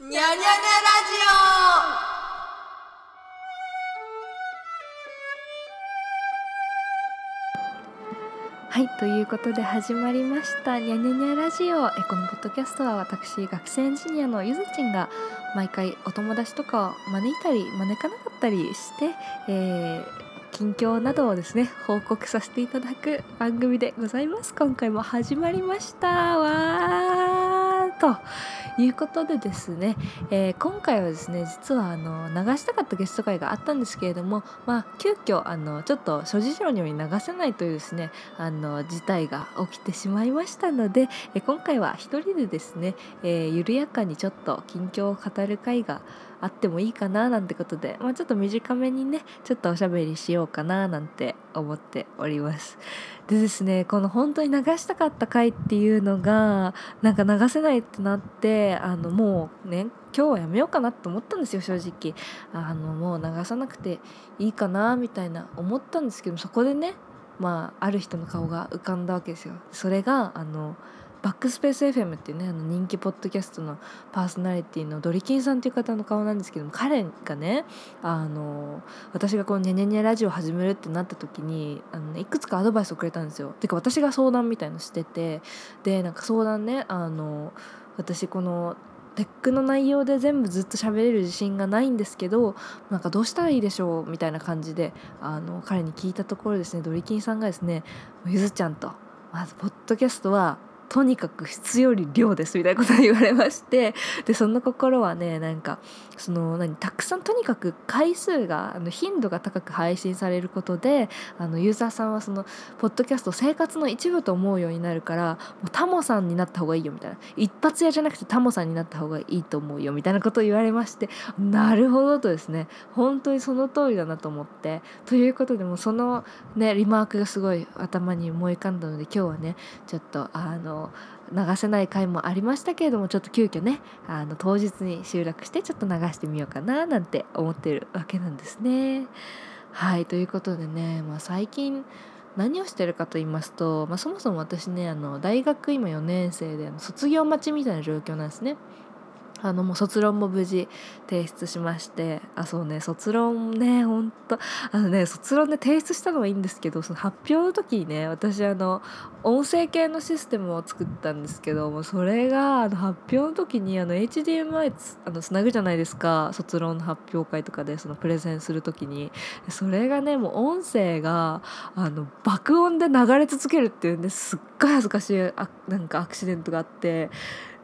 にゃにゃにゃラジオ。はいということで始まりました「にゃにゃにゃラジオ」このポッドキャストは私学生エンジニアのゆずちんが毎回お友達とかを招いたり招かなかったりして、えー近況などをですね報告させていただく番組でございます。今回も始まりました。わーと。いうことでですね、えー今回はですね実はあの流したかったゲスト会があったんですけれどもまあ急遽あのちょっと諸事情により流せないというですねあの事態が起きてしまいましたので、えー今回は一人でですね、えー緩やかにちょっと近況を語る会があってもいいかななんてことで、まあ、ちょっと短めにねちょっとおしゃべりしようかななんて思っております。でですねこの本当に流したかった回っていうのがなんか流せないってなってあのもうね今日はやめようかなって思ったんですよ正直あのもう流さなくていいかなみたいな思ったんですけどそこでねまあある人の顔が浮かんだわけですよそれがあのバックスペース FM っていうねあの人気ポッドキャストのパーソナリティのドリキンさんっていう方の顔なんですけども彼がねあの私がこの「ニャニャニラジオ」始めるってなった時にあの、ね、いくつかアドバイスをくれたんですよ。てか私が相談みたいのしててでなんか相談ねあの私このテックの内容で全部ずっと喋れる自信がないんですけどなんかどうしたらいいでしょうみたいな感じであの彼に聞いたところですね。ドリキンさんがですね「ゆずちゃんとまずポッドキャストはとにかく質より量ですみたいなことを言われましてでその心はねなんかその何たくさんとにかく回数があの頻度が高く配信されることであのユーザーさんはそのポッドキャスト生活の一部と思うようになるからもうタモさんになった方がいいよみたいな。一発屋じゃなくてタモさんになった方がいいと思うよみたいなことを言われましてなるほどとですね。本当にその通りだなと思って。ということでもそのねリマークがすごい頭に思い浮かんだので今日はねちょっとあの流せない回もありましたけれどもちょっと急遽ねあの当日に集約してちょっと流してみようかななんて思ってるわけなんですね。はいということでね、まあ、最近何をしてるかと言いますと、まあ、そもそも私ねあの大学今4年生で卒業待ちみたいな状況なんですね。あのもう卒論も無事提出しましてあそうね卒論ねほんとあのね卒論で提出したのはいいんですけどその発表の時にね私あの音声系のシステムを作ったんですけどもそれがあの発表の時にあの HDMI つあのつなぐじゃないですか卒論の発表会とかでそのプレゼンする時に。それがねもう音声があの爆音で流れ続けるっていうんですっごい恥ずかしいあなんかアクシデントがあって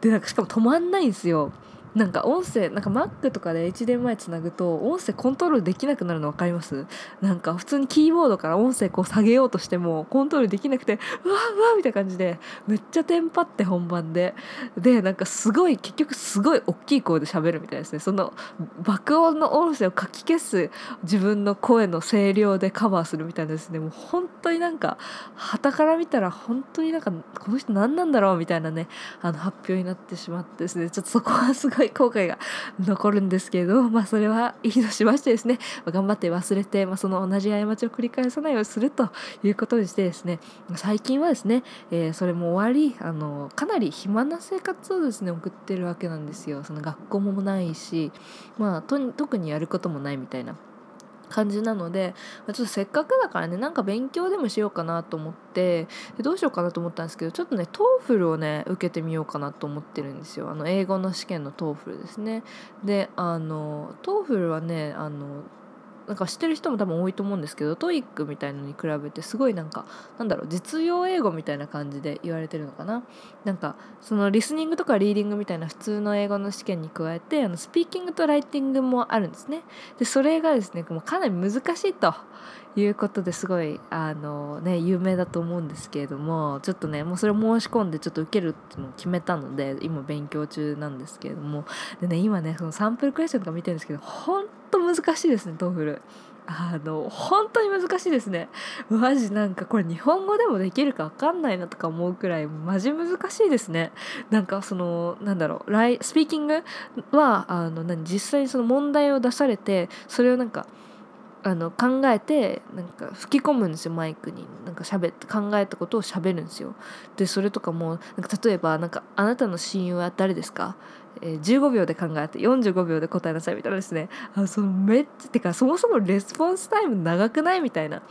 でなんかしかも止まんないんですよ。なんか音声なんか Mac とかで HDMI つなぐと音声コントロールできなくなるの分かります？なんか普通にキーボードから音声こう下げようとしてもコントロールできなくてうわうわみたいな感じでめっちゃテンパって本番で。でなんかすごい結局すごい大きい声で喋るみたいですね。その爆音の音声をかき消す自分の声の声量でカバーするみたいなですねもう本当になんか旗から見たら本当になんかこの人何なんだろうみたいなねあの発表になってしまってですね。ちょっとそこはすごいい 後悔が残るんですけれどまあそれはいいとしましてですね、まあ頑張って忘れて、まあ、その同じ過ちを繰り返さないようにするということにしてですね最近はですね、えーそれも終わりあのかなり暇な生活をですね送ってるわけなんですよ。その学校もないし、まあ、と特にやることもないみたいな。感じなのでまちょっとせっかくだからねなんか勉強でもしようかなと思ってどうしようかなと思ったんですけどちょっとね TOEFL をね受けてみようかなと思ってるんですよ。あの英語の試験の TOEFL ですね。であの TOEFL はねあのなんか知ってる人も多分多いと思うんですけど TOEIC みたいのに比べてすごいなんかなんだろう実用英語みたいな感じで言われてるのかな。なんかそのリスニングとかリーディングみたいな普通の英語の試験に加えてあのスピーキングとライティングもあるんですね。でそれがですねもうかなり難しいと。いうことですごいあのね有名だと思うんですけれどもちょっとねもうそれを申し込んでちょっと受けるっていうのを決めたので今勉強中なんですけれどもでね今ねそのサンプルクエスチョンとか見てるんですけど本当難しいですね TOEFL。あの本当に難しいですねマジなんかこれ日本語でもできるか分かんないなとか思うくらいマジ難しいですねなんかそのなんだろうライスピーキングはあの何実際にその問題を出されてそれをなんかあの考えてなんか吹き込むんですよマイクに。なんか喋って考えたことを喋るんですよ。でそれとかもなんか例えばなんか「あなたの親友は誰ですか?」えー、15秒で考えて45秒で答えなさいみたいなですね。あそのめっちゃてかそもそもレスポンスタイム長くないみたいな。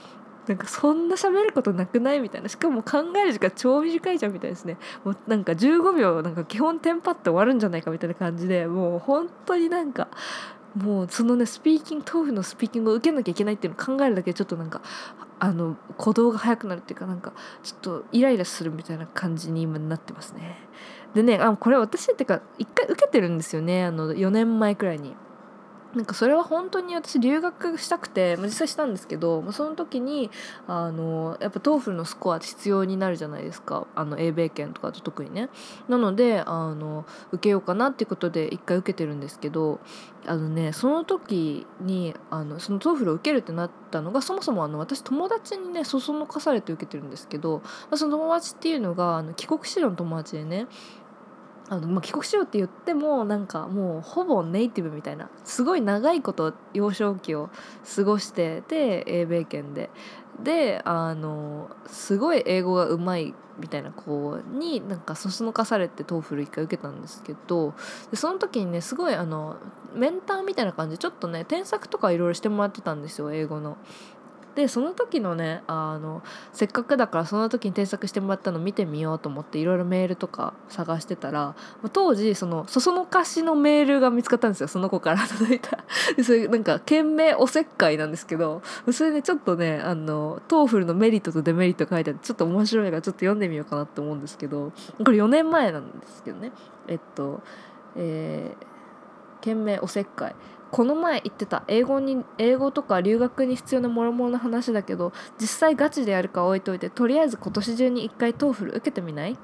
なんかそんな喋ることなくないみたいな。しかも考える時間超短いじゃんみたいですねもうなんか15秒なんか基本テンパって終わるんじゃないかみたいな感じでもう本当になんかもうそのねスピーキング豆腐のスピーキングを受けなきゃいけないっていうのを考えるだけでちょっとなんかあの鼓動が速くなるっていうかなんかちょっとイライラするみたいな感じに今なってますね。でねあこれ私っていうか一回受けてるんですよねあの4年前くらいに。なんかそれは本当に私留学したくて実際したんですけどその時にあのやっぱ TOEFL のスコアって必要になるじゃないですか。あの英米圏とかと特にね。なのであの受けようかなっていうことで一回受けてるんですけどあのねその時にあのその TOEFL を受けるってなったのがそもそもあの私友達にねそそのかされて受けてるんですけど、まあ、その友達っていうのがあの帰国子女の友達でねあのまあ、帰国しようって言ってもなんかもうほぼネイティブみたいなすごい長いこと幼少期を過ごしてて英米圏でであのすごい英語がうまいみたいな子になんかそそのかされて TOEFL 一回受けたんですけどでその時にねすごいあのメンターみたいな感じでちょっとね添削とかいろいろしてもらってたんですよ英語の。でその時のねあのせっかくだからその時に添削してもらったの見てみようと思っていろいろメールとか探してたら当時そのそそのかしのメールが見つかったんですよその子から届いた。でそれなんか件名おせっかいなんですけどそれでちょっとねあの TOEFLのメリットとデメリット書いてあってちょっと面白いからちょっと読んでみようかなって思うんですけどこれ4年前なんですけどね。えっとえー、件名おせっかい。この前言ってた英語に英語とか留学に必要なもろもろの話だけど実際ガチでやるか置いといてとりあえず今年中に1回 TOEFL受けてみない？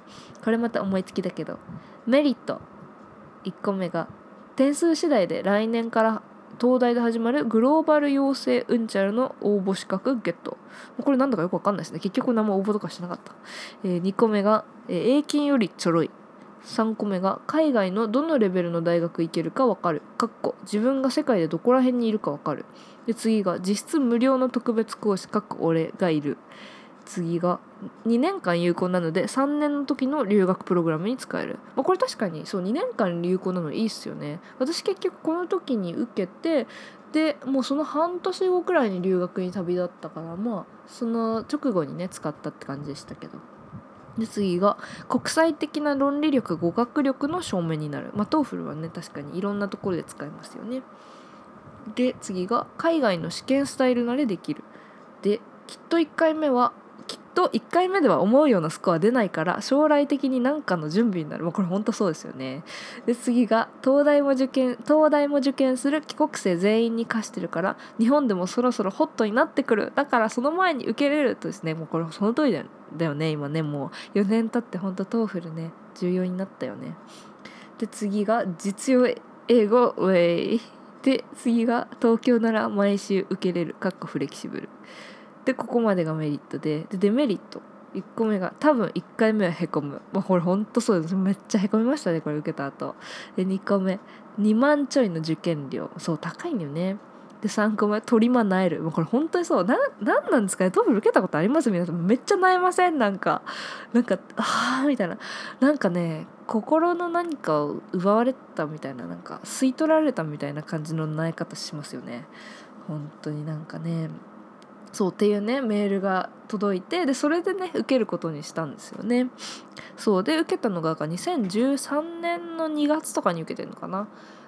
これまた思いつきだけど。メリット。1個目が点数次第で来年から東大で始まるグローバル養成うんちゃらの応募資格ゲット。これなんだかよくわかんないですね。結局何も応募とかしなかった、えー、2個目が、えー、英金よりちょろい。3個目が海外のどのレベルの大学行けるか分かる。かっこ自分が世界でどこら辺にいるか分かる。で次が実質無料の特別講師。かっこ俺がいる。次が2年間有効なので3年の時の留学プログラムに使える、まあ、これ確かにそう2年間有効なのいいっすよね。私結局この時に受けてでもうその半年後くらいに留学に旅立ったからまあその直後にね使ったって感じでしたけど。で次が国際的な論理力語学力の証明になる。まあ TOEFL はね確かにいろんなところで使えますよね。で次が海外の試験スタイル慣れできる。できっと1回目はと1回目では思うようなスコア出ないから将来的に何かの準備になる、まあ、これ本当そうですよね。で次が東大も受験東大も受験する帰国生全員に課してるから日本でもそろそろホットになってくる。だからその前に受けれるとですねもうこれその通りだよだよね今ねもう。4年経って本当 TOEFL ね重要になったよね。で次が実用英語ウェイ。で次が東京なら毎週受けれる。かっこフレキシブル。でここまでがメリットででデメリット。1個目が多分1回目はへこむ、まあ、これほんとそうです。めっちゃへこみましたねこれ受けた後。で2個目。2万ちょいの受験料。そう高いんだよね。で3個目。とりま萎える。もうこれ本当にそう。ななんなんですかね。 TOEFL 受けたことあります？皆さん。めっちゃなえません？なんか。なんかああみたいな。なんかね心の何かを奪われたみたいな。なんか吸い取られたみたいな感じのなえ方しますよね。本当になんかね。そうっていうねメールが届いてでそれでね受けることにしたんですよね。そうで受けたのが2013年の2月とかに受けてるのかな。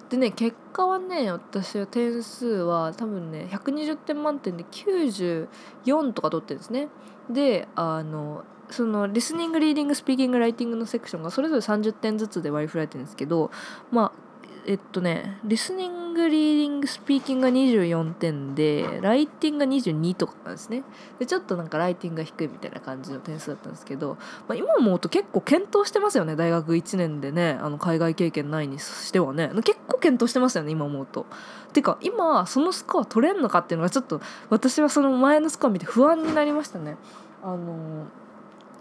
でね結果はね私は点数は多分ね120点満点で94とか取ってるんですね。であのそのリスニングリーディングスピーキングライティングのセクションがそれぞれ30点ずつで割り振られてるんですけどまあえっとねリスニングリーディングスピーキングが24点でライティングが22とかなんですねでちょっとなんかライティングが低いみたいな感じの点数だったんですけど、まあ、今思うと結構検討してますよね大学1年でねあの海外経験ないにしてはね結構検討してますよね今思うと。てか今そのスコア取れんのかっていうのがちょっと私はその前のスコア見て不安になりましたね。あの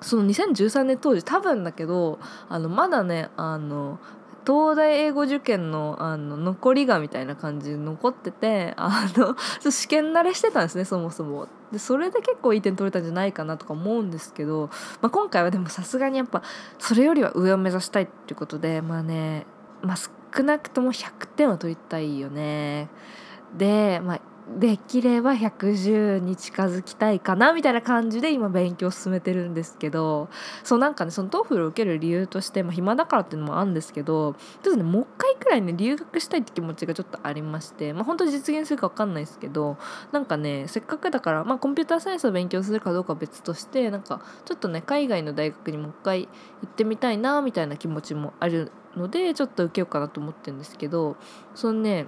その2013年当時多分だけどあのまだねあの東大英語受験のあの残りがみたいな感じで残っててあの試験慣れしてたんですねそもそも。でそれで結構いい点取れたんじゃないかなとか思うんですけど、まあ、今回はでもさすがにやっぱそれよりは上を目指したいっていうことでまあねまあ、少なくとも100点は取りたいよね。で、まあ、できれば110に近づきたいかなみたいな感じで今勉強進めてるんですけどそうなんかねその TOEFL を受ける理由として、まあ、暇だからっていうのもあるんですけどちょっとねもう一回くらいね留学したいって気持ちがちょっとありましてまあ本当に実現するか分かんないですけどなんかねせっかくだから、まあ、コンピューターサイエンスを勉強するかどうかは別としてなんかちょっとね海外の大学にもう一回行ってみたいなみたいな気持ちもあるのでちょっと受けようかなと思ってるんですけどそのね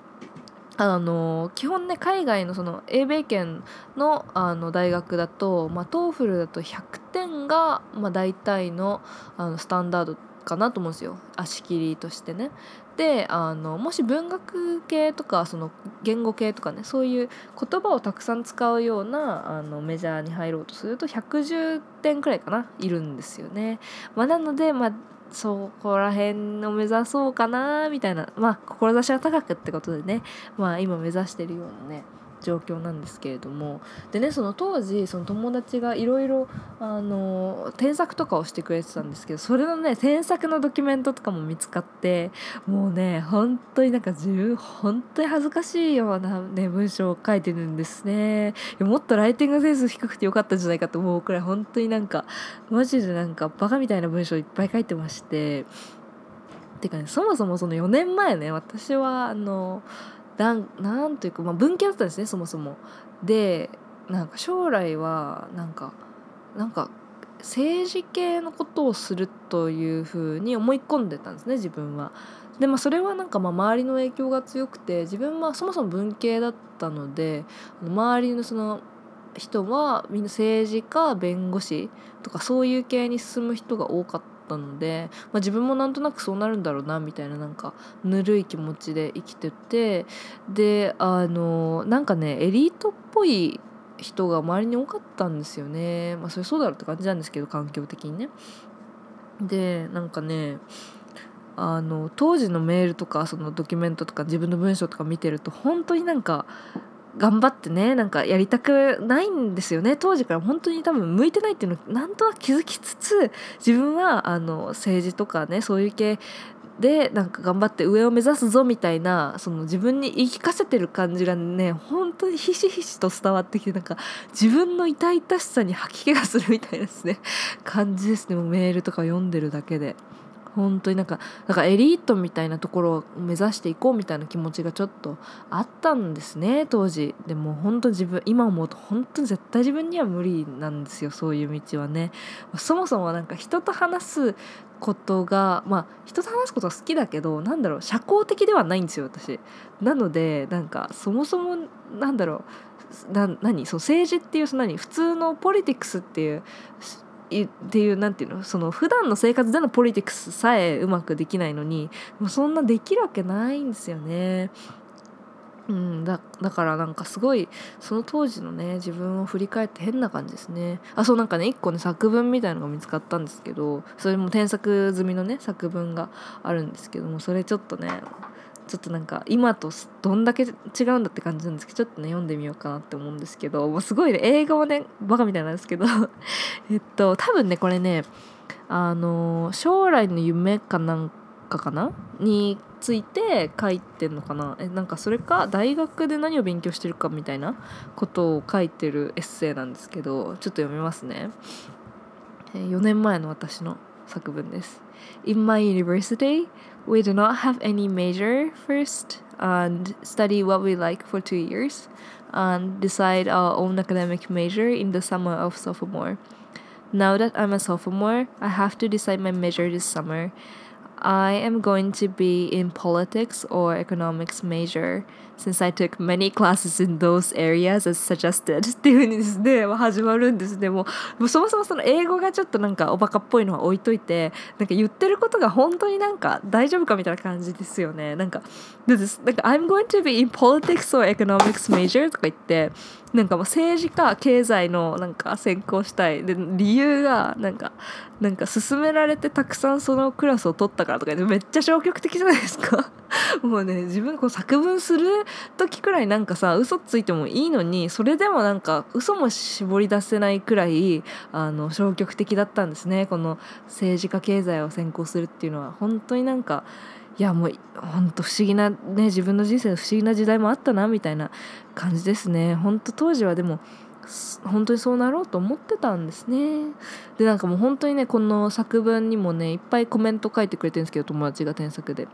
あの基本ね海外のその英米圏のあの大学だと、まあ、 TOEFL だと100点が、まあ、大体のあのスタンダードかなと思うんですよ足切りとしてね。であのもし文学系とかその言語系とかねそういう言葉をたくさん使うようなあのメジャーに入ろうとすると110点くらいかないるんですよね。まあ、なので、まあ、そこら辺を目指そうかなみたいな。まあ志が高くってことでね。まあ今目指してるようなね。状況なんですけれども。でねその当時その友達がいろいろ添削とかをしてくれてたんですけどそれのね添削のドキュメントとかも見つかってもうね本当になんか自分本当に恥ずかしいような、ね、文章を書いてるんですね。もっとライティングセンス低くてよかったんじゃないかと思うくらい本当になんかマジでなんかバカみたいな文章いっぱい書いてまして。てかねそもそもその4年前ね私はあのなんなんというか、まあ、文系だったんですねそもそも。でなんか将来はなんかなんか政治系のことをするというふうに思い込んでたんですね自分は。でまあそれはなんかまあ周りの影響が強くて自分はそもそも文系だったので周りのその人はみんな政治家弁護士とかそういう系に進む人が多かっったので、まあ、自分もなんとなくそうなるんだろうなみたいななんかぬるい気持ちで生きててであのなんかねエリートっぽい人が周りに多かったんですよねまあそれそうだろうって感じなんですけど環境的にね。でなんかねあの当時のメールとかそのドキュメントとか自分の文章とか見てると本当になんか頑張ってねなんかやりたくないんですよね当時から本当に多分向いてないっていうのをなんとなく気づきつつ自分はあの政治とかねそういう系でなんか頑張って上を目指すぞみたいなその自分に言い聞かせてる感じがね本当にひしひしと伝わってきてなんか自分の痛々しさに吐き気がするみたいなですね感じですねもうメールとか読んでるだけで。本当になんかなんかエリートみたいなところを目指していこうみたいな気持ちがちょっとあったんですね当時。でも本当自分今思うと本当に絶対自分には無理なんですよそういう道はね。そもそもなんか人と話すことがまあ人と話すことは好きだけどなんだろう社交的ではないんですよ私。なのでなんかそもそもなんだろうな何？そう政治っていうその何？普通のポリティクスっていうっていうなんていうのその普段の生活でのポリティクスさえうまくできないのにもうそんなできるわけないんですよね。うん、だだからなんかすごいその当時のね自分を振り返って変な感じですねあそうなんかね一個ね作文みたいのが見つかったんですけどそれも添削済みのね作文があるんですけどもそれちょっとねちょっとなんか今とどんだけ違うんだって感じなんですけどちょっとね読んでみようかなって思うんですけどもうすごいね映画はねバカみたいなんですけど えっと多分ねこれねあの将来の夢かなんかかな？について書いてんのかな？えなんかそれか大学で何を勉強してるかみたいなことを書いてるエッセイなんですけどちょっと読みますね、4年前の私の作文です。In my university we do not have any major first and study what we like for two years and decide our own academic major in the summer of sophomore. Now that I'm a sophomore, I have to decide my major this summer. I am going to be in politics or economics major since I took many classes in those areas as suggested っていう風にですね、まあ、始まるんですねもうもうそもそもその英語がちょっとなんかおバカっぽいのは置いといてなんか言ってることが本当になんか大丈夫かみたいな感じですよねなんかなんか I'm going to be in politics or economics major とか言ってなんかもう政治か経済のなんか専攻したい。で理由がなんかなんか勧められてたくさんそのクラスを取ったからとかめっちゃ消極的じゃないですか。もうね自分こう作文する時くらいなんかさ嘘ついてもいいのにそれでもなんか嘘も絞り出せないくらいあの消極的だったんですね。この政治家経済を専攻するっていうのは。本当になんかいやもうほんと不思議なね自分の人生の不思議な時代もあったなみたいな感じですね。ほんと当時はでも本当にそうなろうと思ってたんですね。でなんかもう本当にねこの作文にもねいっぱいコメント書いてくれてるんですけど友達が添削で。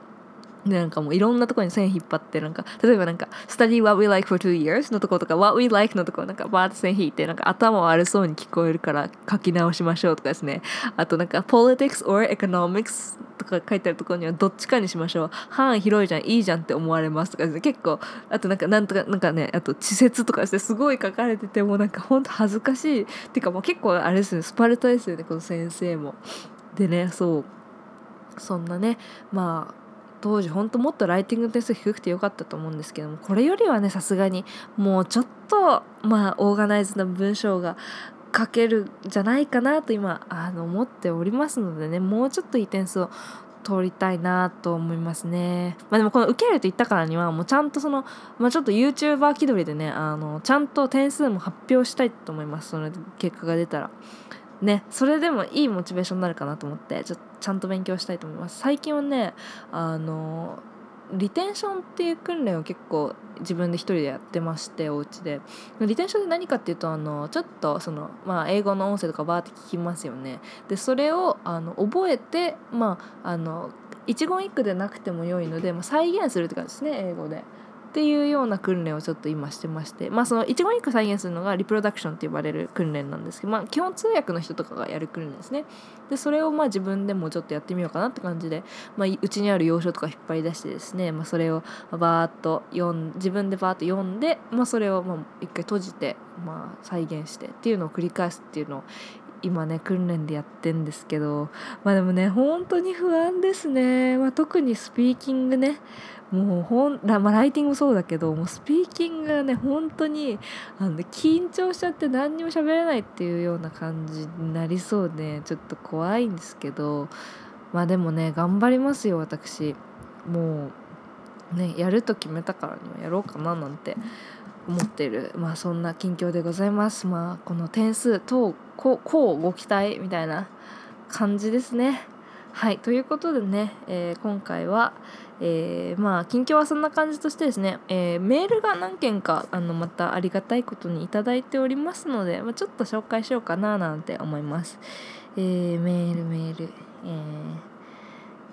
なんかもういろんなところに線引っ張ってなんか例えばなんか「study what we like for two years」のところとか「what we like」のところなんかバーって線引いてなんか頭悪そうに聞こえるから書き直しましょうとかですね。あとなんか「politics or economics」とか書いてあるところにはどっちかにしましょう。範囲広いじゃんいいじゃんって思われますとかですね。結構あとなんかなんとかなんかねあと稚拙とかですね。すごい書かれててもなんかほんと恥ずかしい。っていうかもう結構あれですねスパルタですよねこの先生も。でねそう。そんなねまあ当時本当もっとライティングの点数低くてよかったと思うんですけどもこれよりはねさすがにもうちょっとまあオーガナイズな文章が書けるじゃないかなと今あの思っておりますのでねもうちょっといい点数を通りたいなと思いますね。まあでもこの受けると言ったからにはもうちゃんとその、まあ、ちょっと YouTuber 気取りでねあのちゃんと点数も発表したいと思いますその結果が出たら。ねそれでもいいモチベーションになるかなと思ってちょっちゃんと勉強したいと思います。最近はねあのリテンションっていう訓練を結構自分で一人でやってましてお家で。リテンションって何かっていうとあのちょっとその、まあ、英語の音声とかバーって聞きますよね。でそれをあの覚えてまああの一言一句でなくても良いので、まあ、再現するって感じですね英語で。っていうような訓練をちょっと今してましてまあその一言一句再現するのがリプロダクションって呼ばれる訓練なんですけどまあ基本通訳の人とかがやる訓練ですね。でそれをまあ自分でもちょっとやってみようかなって感じで、まあ、うちにある要所とか引っ張り出してですね、まあ、それをバーッと読ん自分でバーッと読んで、まあ、それをまあ一回閉じて、まあ、再現してっていうのを繰り返すっていうのを今ね訓練でやってんですけどまあでもね本当に不安ですね、まあ、特にスピーキングね。もうほんまあ、ライティングもそうだけどもうスピーキングがね本当にあの緊張しちゃって何にも喋れないっていうような感じになりそうでちょっと怖いんですけどまあでもね頑張りますよ私。もうねやると決めたからにはやろうかななんて思ってるまあそんな近況でございますまあこの点数等こうご期待みたいな感じですねはいということでね、えー、今回はえー、まあ近況はそんな感じとしてですね、えー、メールが何件かあのまたありがたいことに頂いておりますので、まあ、ちょっと紹介しようかななんて思います。えー、メールメール、え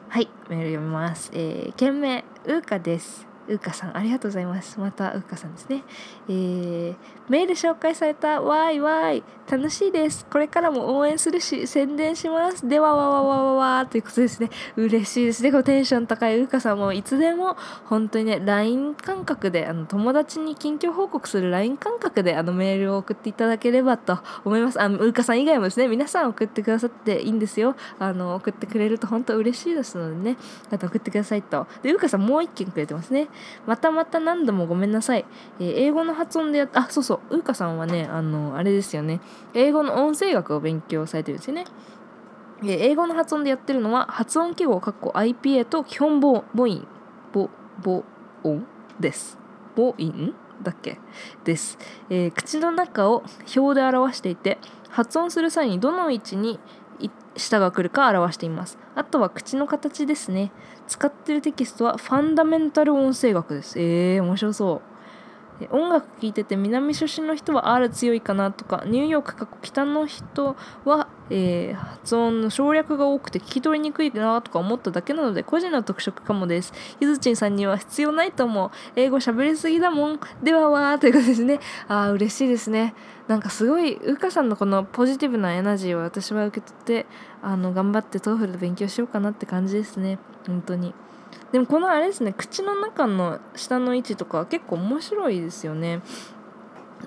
はいメール読みます。えー、件名うーかです。うかさんありがとうございます。またうかさんですね。えー、メール紹介されたわいわい。楽しいです。これからも応援するし宣伝します。ではわわわわわということですね。嬉しいです。ねこのテンション高いうかさんもいつでも本当にね LINE 感覚であの友達に近況報告する LINE 感覚であのメールを送っていただければと思います。あのうかさん以外もですね皆さん送ってくださっていいんですよ。あの送ってくれると本当嬉しいですのでね。あと送ってくださいと。でうかさんもう一件くれてますね。またまた何度もごめんなさい。えー、英語の発音でやっあ、そうそう、うーかさんはね、あの、あれですよね。英語の音声学を勉強されてるんですよね。えー、英語の発音でやってるのは、発音記号、かっこ IPA と基本母母音、母、母音です。母音だっけ？です、えー、口の中を表で表していて発音する際にどの位置に舌が来るか表しています。あとは口の形ですね。使ってるテキストはファンダメンタル音声学です。えー、面白そう。音楽聴いてて南出身の人は R 強いかなとかニューヨーク過去北の人は、えー、発音の省略が多くて聞き取りにくいなとか思っただけなので個人の特色かもです。ゆずちんさんには必要ないと思う。英語喋りすぎだもん。ではわーということですね。あー嬉しいですね。なんかすごいうかさんのこのポジティブなエナジーを私は受け取ってあの頑張って TOEFL で勉強しようかなって感じですね。本当に。でもこのあれですね口の中の舌の位置とか結構面白いですよね。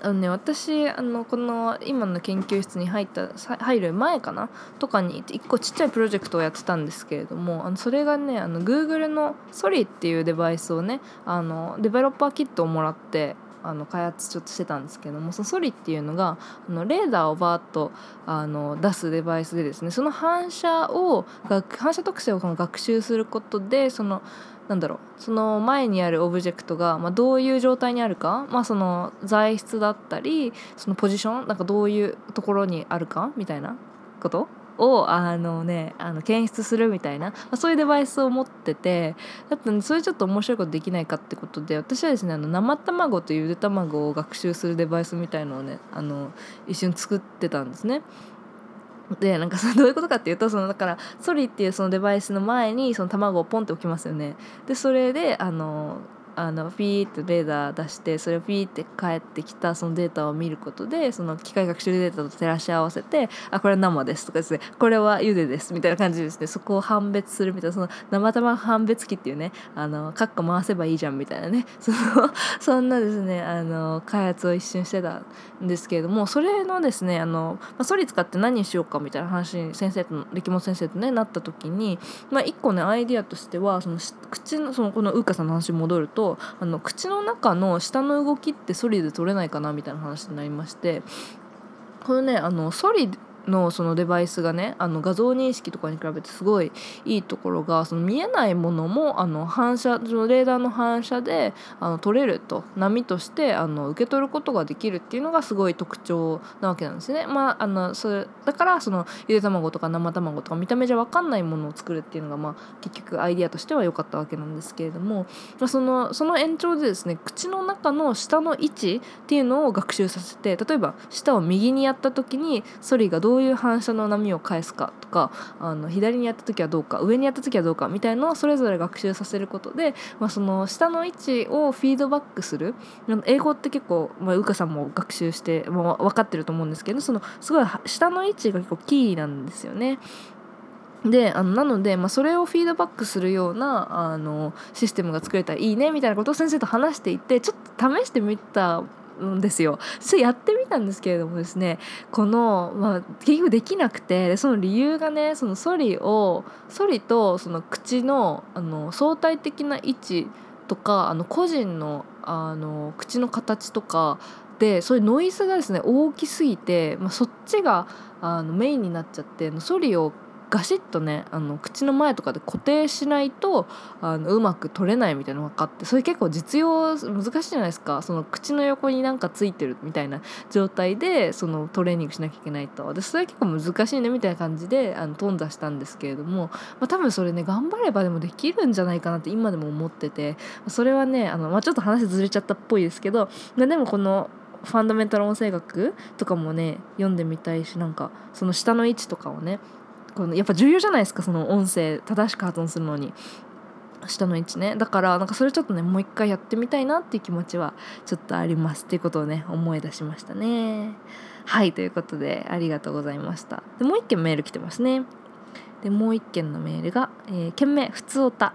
あのね私あのこの今の研究室に入った入る前かなとかに1個ちっちゃいプロジェクトをやってたんですけれどもあのそれがねあの Google の Soli っていうデバイスをねあのデベロッパーキットをもらってあの開発ちょっとしてたんですけどもそソリっていうのがあのレーダーをバーッとあの出すデバイスでですねその反射を反射特性を学習することでそのなんだろうその前にあるオブジェクトが、まあ、どういう状態にあるか、まあ、その材質だったりそのポジションなんかどういうところにあるかみたいなことをあのねあの検出するみたいな、ま、そういうデバイスを持っててだったねそれちょっと面白いことできないかってことで私はですねあの生卵とゆで卵を学習するデバイスみたいのをねあの一瞬作ってたんですね。でなんかそのどういうことかっていうとそのだからソリっていうそのデバイスの前にその卵をポンって置きますよね。でそれであのあのピーってレーダー出してそれをピーって返ってきたそのデータを見ることでその機械学習データと照らし合わせてあこれ生ですとかですねこれは茹でですみたいな感じですね。そこを判別するみたいなその生卵判別機っていうねあのカッコ回せばいいじゃんみたいなね。そのそんなですねあの開発を一瞬してたんですけれどもそれのですねあの、まあ、ソリ使って何にしようかみたいな話に先生と力本先生とねなった時に、まあ、一個ねアイディアとしてはその口のそのこのウーカさんの話に戻るとあの口の中の下の動きってソリで取れないかなみたいな話になりましてこのねあのソリのそのデバイスがねあの画像認識とかに比べてすごいいいところがその見えないものもあの反射レーダーの反射であの取れると波としてあの受け取ることができるっていうのがすごい特徴なわけなんですね。まあ、あのそれだからそのゆで卵とか生卵とか見た目じゃ分かんないものを作るっていうのが、まあ、結局アイデアとしては良かったわけなんですけれども、まあ、そのその延長でですね口の中の下の位置っていうのを学習させて例えば舌を右にやった時にソリがどうういう反射の波を返すかとかあの左にやった時はどうか上にやった時はどうかみたいなのをそれぞれ学習させることで、まあ、その下の位置をフィードバックする英語って結構、まあ、うかさんも学習して、まあ、分かってると思うんですけどそのすごい下の位置が結構キーなんですよね。であのなので、まあ、それをフィードバックするようなあのシステムが作れたらいいねみたいなことを先生と話していてちょっと試してみたんですよ。それやってみたんですけれどもですねこの、まあ、結局できなくてその理由がねそのソリをソリとその口のあの相対的な位置とかあの個人のあの口の形とかでそういうノイズがですね大きすぎて、まあ、そっちがあのメインになっちゃってソリをガシッとねあの口の前とかで固定しないとあのうまく取れないみたいなのが分かってそれ結構実用難しいじゃないですか。その口の横になんかついてるみたいな状態でそのトレーニングしなきゃいけないと。でそれ結構難しいねみたいな感じであの頓挫したんですけれども、まあ、多分それね頑張ればでもできるんじゃないかなって今でも思っててそれはねあの、まあ、ちょっと話ずれちゃったっぽいですけど、まあ、でもこのファンダメンタル音声学とかもね読んでみたいしなんかその下の位置とかをねこのやっぱ重要じゃないですかその音声正しく発音するのに。下の位置ね。だからなんかそれちょっとねもう一回やってみたいなっていう気持ちはちょっとあります。っていうことをね思い出しましたね。はいということでありがとうございました。でもう一件メール来てますね。でもう一件のメールが、えー、件名ふつおた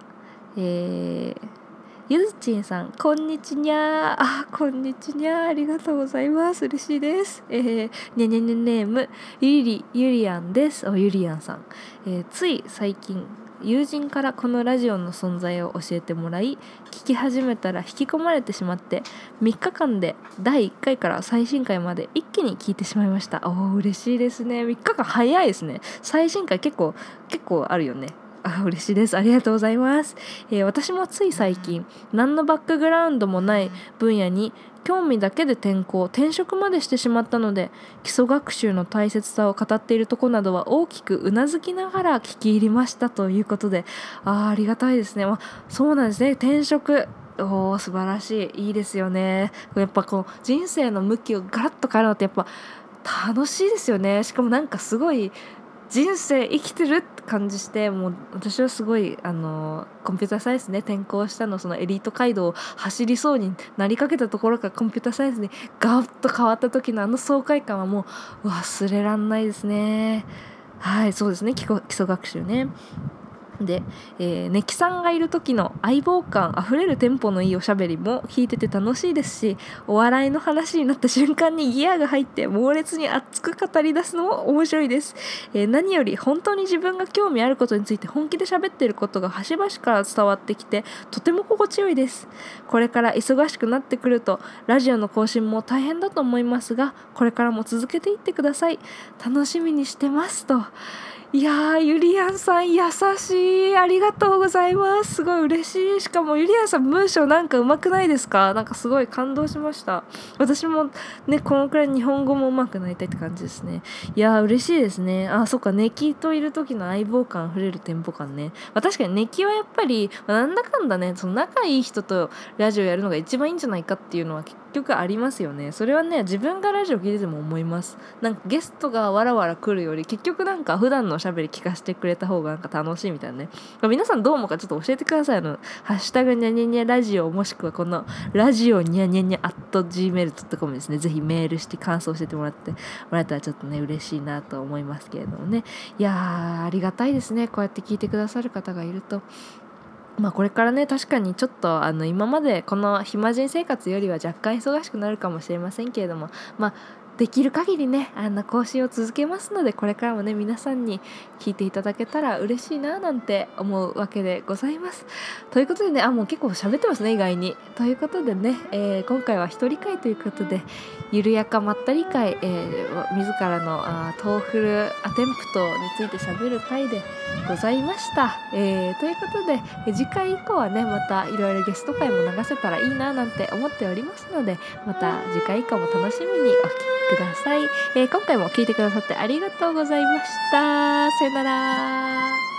えーゆずちんさん、こんにちにゃあ、こんにちにゃありがとうございます。嬉しいです。えー、ねねねネーム、ゆり、ゆりやんです。お、ゆりやんさん。えー、つい最近、友人からこのラジオの存在を教えてもらい聞き始めたら引き込まれてしまって3日間で第1回から最新回まで一気に聞いてしまいましたおお嬉しいですね3日間早いですね最新回結構結構あるよねあ嬉しいです。ありがとうございます、えー、私もつい最近何のバックグラウンドもない分野に興味だけで転校転職までしてしまったので基礎学習の大切さを語っているとこなどは大きくうなずきながら聞き入りましたということであありがたいですね、まあ、そうなんですね。転職お素晴らしい。いいですよね。やっぱこう人生の向きをガラッと変えるのってやっぱ楽しいですよね。しかもなんかすごい人生生きてるって感じしてもう私はすごいあのコンピューターサイエンスね転校したのそのエリート街道を走りそうになりかけたところからコンピューターサイエンスにガッと変わった時のあの爽快感はもう忘れらんないですね。はいそうですね。基礎学習ね。で、えー、ネキさんがいる時の相棒感あふれるテンポのいいおしゃべりも聞いてて楽しいですしお笑いの話になった瞬間にギアが入って猛烈に熱く語り出すのも面白いです、えー、何より本当に自分が興味あることについて本気で喋っていることが端々から伝わってきてとても心地よいです。これから忙しくなってくるとラジオの更新も大変だと思いますがこれからも続けていってください。楽しみにしてますと。いやーゆりやんさん優しい。ありがとうございます。すごい嬉しい。しかもゆりやんさん文章なんか上手くないですか？なんかすごい感動しました。私もねこのくらい日本語も上手くなりたいって感じですね。いやー嬉しいですね。あそっかネキといる時の相棒感あふれるテンポ感ね、まあ、確かにネキはやっぱり、まあ、なんだかんだねその仲いい人とラジオやるのが一番いいんじゃないかっていうのは結局ありますよね。それはね自分がラジオ聞いてても思います。なんかゲストがわらわら来るより結局なんか普段のおしゃべり聞かせてくれた方がなんか楽しいみたいなね。皆さんどう思うかちょっと教えてください。あの「ハッシュタグにゃにゃにゃラジオ」もしくはこのラジオにゃにゃにゃ at gmail.com ですね。ぜひメールして感想教えてもらってもらえたらちょっとね嬉しいなと思いますけれどもね。いやーありがたいですね。こうやって聞いてくださる方がいると。まあこれからね確かにちょっとあの今までこの暇人生活よりは若干忙しくなるかもしれませんけれどもまあできる限りねあの更新を続けますのでこれからもね皆さんに聞いていただけたら嬉しいななんて思うわけでございます。ということでねあもう結構喋ってますね意外に。ということでね、えー、今回は一人回ということで緩やかまったり回、えー、自らのあ TOEFL attempt について喋る回でございました。えー、ということで次回以降はねまたいろいろゲスト回も流せたらいいななんて思っておりますのでまた次回以降も楽しみにお聴きください、えー、今回も聞いてくださってありがとうございました。さよなら。